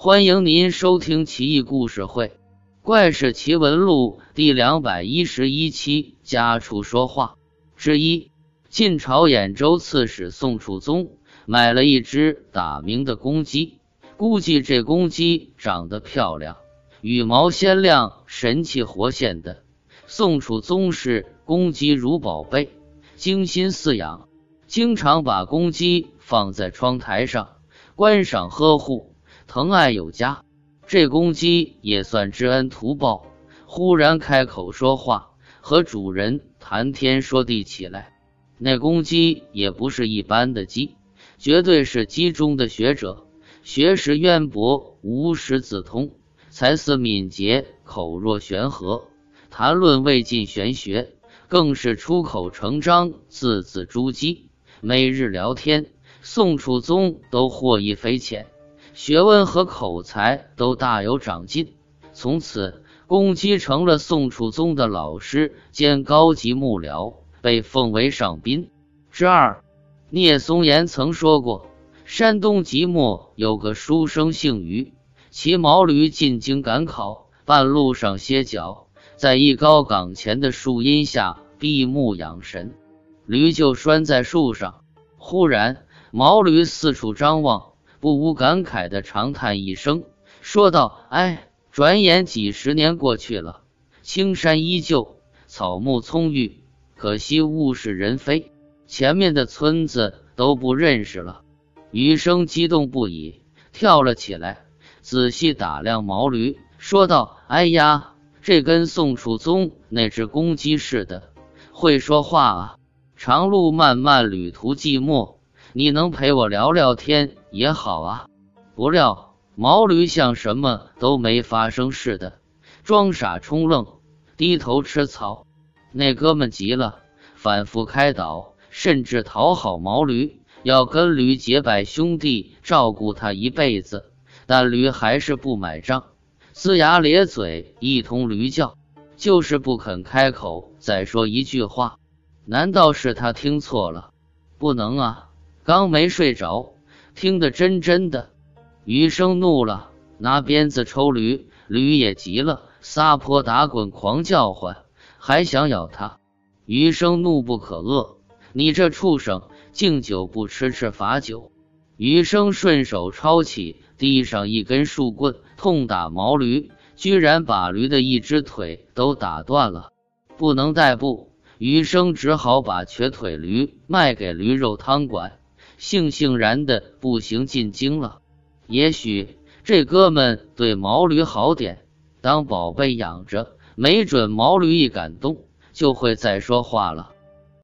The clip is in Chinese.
欢迎您收听《奇异故事会·怪事奇闻录》第两百一十一期《家畜说话》之一。晋朝兖州刺史宋楚宗买了一只打鸣的公鸡，估计这公鸡长得漂亮，羽毛鲜亮，神气活现的。宋楚宗视公鸡如宝贝，精心饲养，经常把公鸡放在窗台上观赏呵护。疼爱有加，这公鸡也算知恩图报。忽然开口说话，和主人谈天说地起来。那公鸡也不是一般的鸡，绝对是鸡中的学者，学识渊博，无师自通，才思敏捷，口若悬河，谈论未尽玄学，更是出口成章，字字珠玑。每日聊天，宋楚宗都获益匪浅。学问和口才都大有长进，从此公鸡成了宋楚宗的老师兼高级幕僚，被奉为上宾。之二，聂松岩曾说过，山东即墨有个书生姓于，骑毛驴进京赶考，半路上歇脚，在一高岗前的树荫下闭目养神，驴就拴在树上。忽然，毛驴四处张望。不无感慨的长叹一声，说道：“哎，转眼几十年过去了，青山依旧，草木葱郁，可惜物是人非，前面的村子都不认识了。”余生激动不已，跳了起来，仔细打量毛驴，说道：“哎呀，这跟宋楚宗那只公鸡似的，会说话啊！长路漫漫，旅途寂寞。”你能陪我聊聊天也好啊。不料毛驴像什么都没发生似的，装傻充愣，低头吃草。那哥们急了，反复开导，甚至讨好毛驴，要跟驴结拜兄弟，照顾他一辈子。但驴还是不买账，龇牙咧嘴，一通驴叫，就是不肯开口再说一句话。难道是他听错了？不能啊！刚没睡着，听得真真的。余生怒了，拿鞭子抽驴，驴也急了，撒泼打滚，狂叫唤，还想咬他。余生怒不可遏，你这畜生，敬酒不吃吃罚酒。余生顺手抄起地上一根树棍，痛打毛驴，居然把驴的一只腿都打断了。不能代步，余生只好把瘸腿驴卖给驴肉汤馆。悻悻然的步行进京了。也许这哥们对毛驴好点，当宝贝养着，没准毛驴一感动就会再说话了。